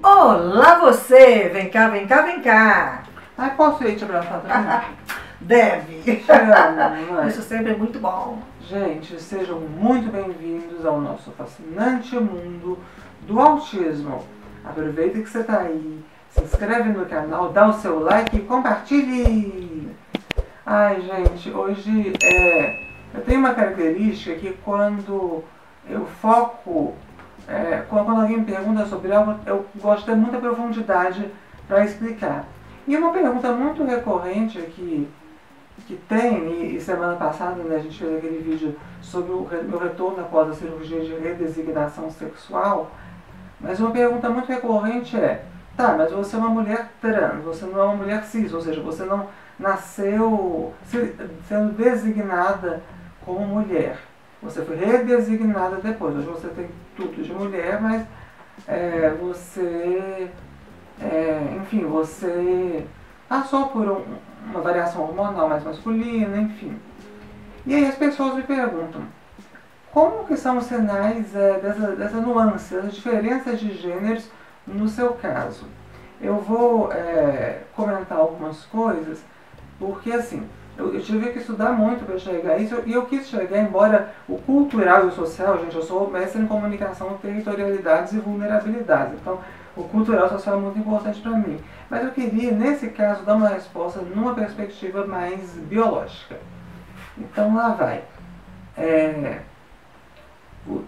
Olá você! Vem cá, vem cá, vem cá! Ai, posso ir te abraçar também? Deve! Amo, Isso sempre é muito bom. Gente, sejam muito bem-vindos ao nosso fascinante mundo do autismo. Aproveita que você está aí, se inscreve no canal, dá o seu like e compartilhe! Ai, gente, hoje é, eu tenho uma característica que quando eu foco, é, quando alguém me pergunta sobre algo, eu gosto de ter muita profundidade para explicar. E uma pergunta muito recorrente aqui que tem, e, semana passada né, a gente fez aquele vídeo sobre o meu retorno após a cirurgia de redesignação sexual, mas uma pergunta muito recorrente é, tá, mas você é uma mulher trans, você não é uma mulher cis, ou seja, você não nasceu sendo designada como mulher. Você foi redesignada depois. Hoje você tem tudo de mulher, mas é, você, é, enfim, você passou por um, uma variação hormonal mais masculina, enfim. E aí as pessoas me perguntam, como que são os sinais é, dessa, dessa nuance, dessas diferenças de gêneros no seu caso? Eu vou é, comentar algumas coisas, porque assim, eu, eu, tive que estudar muito para a isso e eu quis chegar, embora o cultural e o social, gente, eu sou mestre em comunicação, territorialidades e vulnerabilidades. Então, o cultural social é muito importante para mim. Mas eu queria, nesse caso, dar uma resposta numa perspectiva mais biológica. Então, lá vai. É,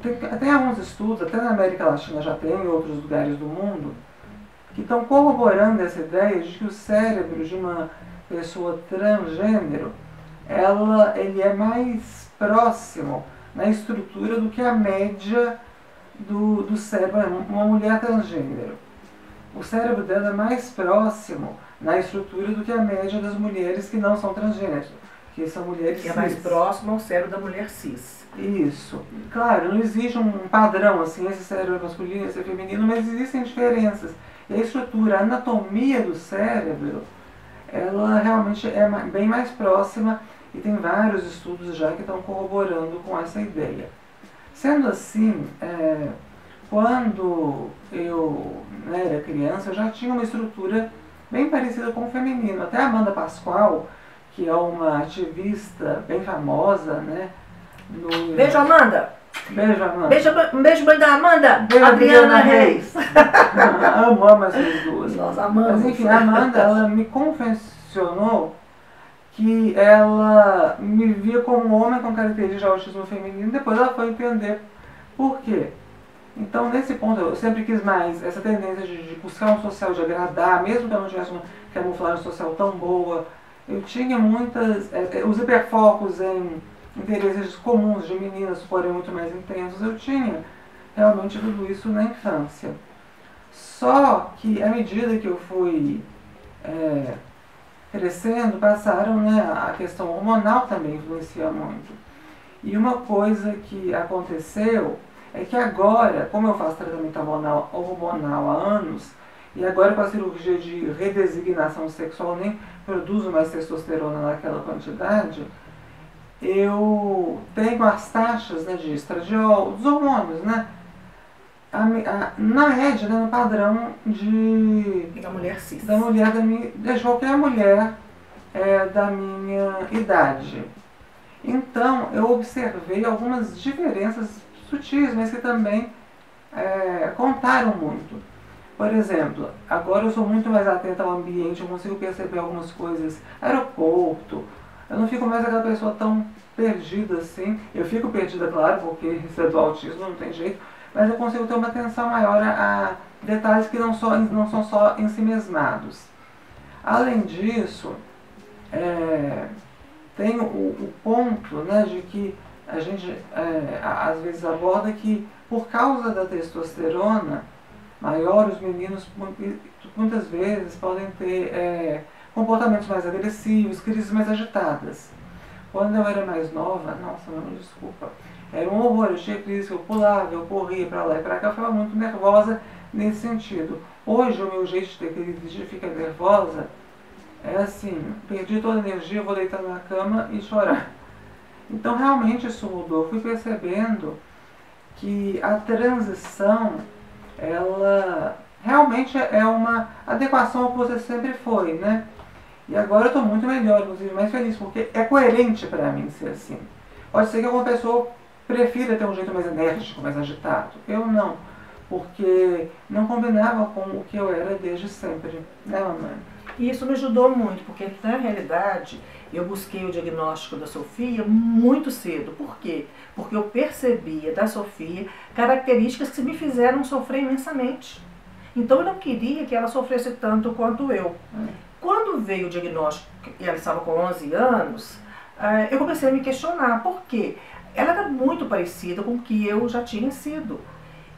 tem, tem alguns estudos, até na América Latina já tem, em outros lugares do mundo, que estão corroborando essa ideia de que o cérebro de uma pessoa transgênero, ela, ele é mais próximo na estrutura do que a média do, do cérebro, uma mulher transgênero. O cérebro dela é mais próximo na estrutura do que a média das mulheres que não são transgêneros, que são mulheres que cis. é mais próximo ao cérebro da mulher cis. Isso. Claro, não existe um padrão assim, esse cérebro é masculino, esse é feminino, mas existem diferenças. E a estrutura, a anatomia do cérebro ela realmente é bem mais próxima e tem vários estudos já que estão corroborando com essa ideia. Sendo assim, é, quando eu né, era criança, eu já tinha uma estrutura bem parecida com o feminino. Até a Amanda Pascoal, que é uma ativista bem famosa, né? No... Beijo, Amanda! Beijo, Amanda. Beijo, um beijo mãe da Amanda. Beijo, Adriana, Reis. amo, amo essas duas. Nós amamos. Mas enfim, a Amanda, ela me confessionou que ela me via como um homem com características de autismo feminino. Depois ela foi entender por quê. Então, nesse ponto, eu sempre quis mais essa tendência de, de buscar um social, de agradar, mesmo que eu não tivesse uma camuflagem social tão boa. Eu tinha muitas. É, os hiperfocos em interesses comuns de meninas, porém muito mais intensos, eu tinha realmente tudo isso na infância. Só que à medida que eu fui é, crescendo, passaram, né, a questão hormonal também influencia muito. E uma coisa que aconteceu é que agora, como eu faço tratamento hormonal, hormonal há anos, e agora com a cirurgia de redesignação sexual nem produzo mais testosterona naquela quantidade, eu tenho as taxas né, de estradiol, dos hormônios, né? A, a, na média, né, no padrão de. Da mulher cis. Da mulher da minha. De qualquer mulher é, da minha idade. Então, eu observei algumas diferenças sutis, mas que também é, contaram muito. Por exemplo, agora eu sou muito mais atenta ao ambiente, eu consigo perceber algumas coisas. Aeroporto, eu não fico mais aquela pessoa tão perdida assim. Eu fico perdida, claro, porque do autismo, não tem jeito, mas eu consigo ter uma atenção maior a, detalhes que não, só, não são só ensimesmados. Além disso, é, tem o, o, ponto né, de que a gente é, às vezes aborda que por causa da testosterona maior, os meninos muitas vezes podem ter é, comportamentos mais agressivos, crises mais agitadas. Quando eu era mais nova, nossa, não desculpa, era um horror, eu tinha crise, eu pulava, eu corria para lá e para cá, eu ficava muito nervosa nesse sentido. Hoje o meu jeito de ter crise, de ficar nervosa, é assim, perdi toda a energia, vou deitar na cama e chorar. Então realmente isso mudou, eu fui percebendo que a transição, ela realmente é uma adequação ao que você sempre foi, né? E agora eu estou muito melhor, inclusive mais feliz, porque é coerente para mim ser assim. Pode ser que alguma pessoa prefira ter um jeito mais enérgico, mais agitado. Eu não, porque não combinava com o que eu era desde sempre, né, mamãe? E isso me ajudou muito, porque na realidade eu busquei o diagnóstico da Sofia muito cedo. Por quê? Porque eu percebia da Sofia características que me fizeram sofrer imensamente. Então eu não queria que ela sofresse tanto quanto eu. Quando veio o diagnóstico, e ela estava com 11 anos, eh, eu comecei a me questionar. Por quê? Ela era muito parecida com o que eu já tinha sido.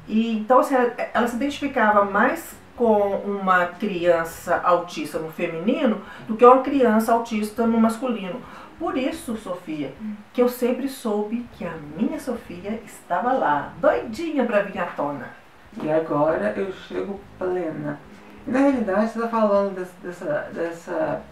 E, então, assim, ela, ela se identificava mais com uma criança autista no feminino do que uma criança autista no masculino. Por isso, Sofia, que eu sempre soube que a minha Sofia estava lá, doidinha para vir à tona. E agora eu chego plena. E na realidade, você está falando dessa, dessa,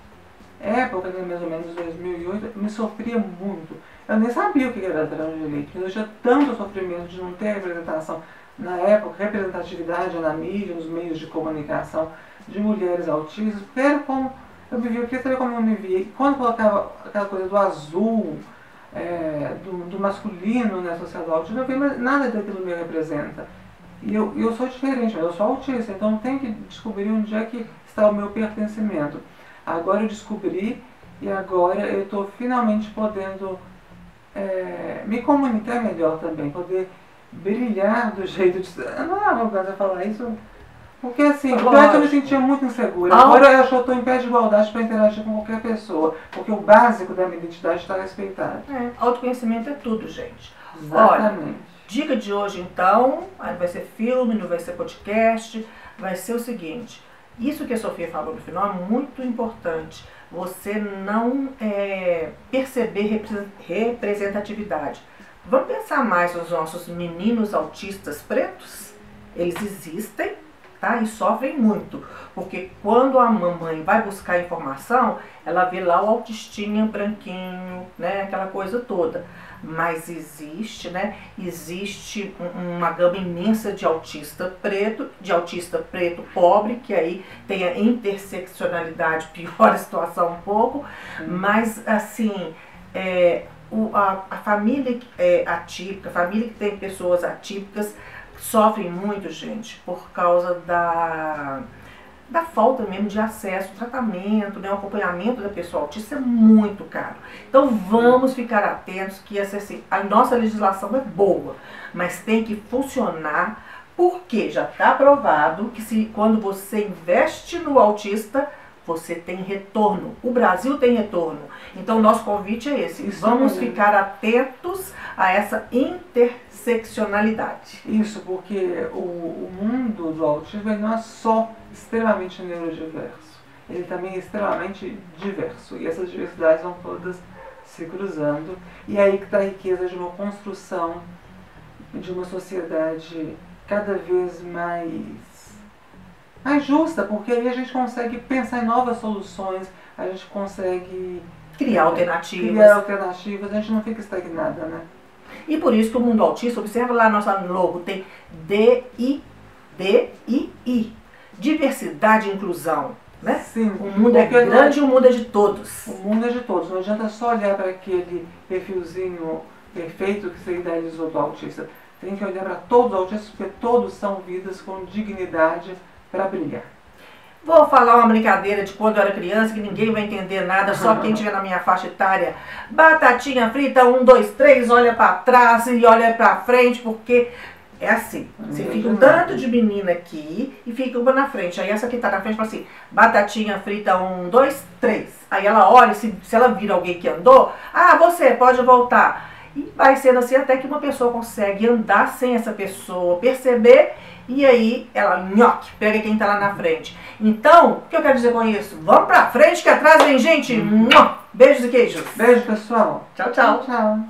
época, né, mais ou menos 2008, me sofria muito. Eu nem sabia o que era transgênico, eu tinha tanto sofrimento de não ter representação na época, representatividade na mídia, nos meios de comunicação de mulheres autistas, porque era como eu vivia, eu queria saber como eu me via. E quando colocava aquela coisa do azul, é, do, do, masculino na sociedade autista, eu não via nada daquilo me representa. E eu, eu sou diferente, eu sou autista, então tenho que descobrir onde é que está o meu pertencimento. Agora eu descobri e agora eu estou finalmente podendo é, me comunicar melhor também, poder brilhar do jeito de. Não é arrogância falar isso. Porque assim, antes eu me sentia muito insegura. Ah. Agora eu acho que eu estou em pé de igualdade para interagir com qualquer pessoa. Porque o básico da minha identidade está respeitado. É, autoconhecimento é tudo, gente. Exatamente. Dica de hoje, então, vai ser filme, não vai ser podcast, vai ser o seguinte. Isso que a Sofia falou no final é muito importante. Você não é, perceber repre- representatividade. Vamos pensar mais nos nossos meninos autistas pretos? Eles existem, tá? E sofrem muito. Porque quando a mamãe vai buscar informação, ela vê lá o autistinha branquinho, né? Aquela coisa toda. Mas existe, né? Existe um- uma gama imensa de autista preto, de autista preto pobre, que aí tem a interseccionalidade, piora a situação um pouco, mas assim, é, o- a, a família é, atípica, a família que tem pessoas atípicas, sofrem muito, gente, por causa da, da falta mesmo de acesso, tratamento, né, o acompanhamento da pessoa autista é muito caro. Então vamos ficar atentos que essa, assim, a nossa legislação é boa, mas tem que funcionar porque já está provado que se quando você investe no autista, você tem retorno. O Brasil tem retorno. Então nosso convite é esse. Isso Vamos mesmo. ficar atentos a essa interseccionalidade. Isso, porque o, o mundo do autismo não é só extremamente neurodiverso, ele também é extremamente diverso. E essas diversidades vão todas se cruzando. E é aí que está a riqueza de uma construção de uma sociedade cada vez mais, mais justa, porque aí a gente consegue pensar em novas soluções, a gente consegue Criar alternativas. criar alternativas, a gente não fica estagnada, né? E por isso que o mundo autista, observa lá nossa logo, tem D-I, D-I-I. Diversidade e inclusão. Né? Sim, O mundo é grande e o mundo é de todos. O mundo é de todos. Não adianta só olhar para aquele perfilzinho perfeito que você idealizou do autista. Tem que olhar para todos os autistas, porque todos são vidas com dignidade para brilhar. Vou falar uma brincadeira de quando eu era criança, que ninguém vai entender nada, só quem estiver na minha faixa etária. Batatinha frita, um, dois, três, olha para trás e olha para frente, porque é assim. Você fica um tanto de menina aqui e fica uma na frente. Aí essa que tá na frente fala assim, batatinha frita, um, dois, três. Aí ela olha, se, se ela vira alguém que andou, ah, você pode voltar. E vai sendo assim até que uma pessoa consegue andar sem essa pessoa perceber e aí ela nhoque, pega quem tá lá na frente. Então, o que eu quero dizer com isso? Vamos pra frente que atrás vem gente. Mua! Beijos e queijos. Beijo, pessoal. Tchau, tchau. Tchau.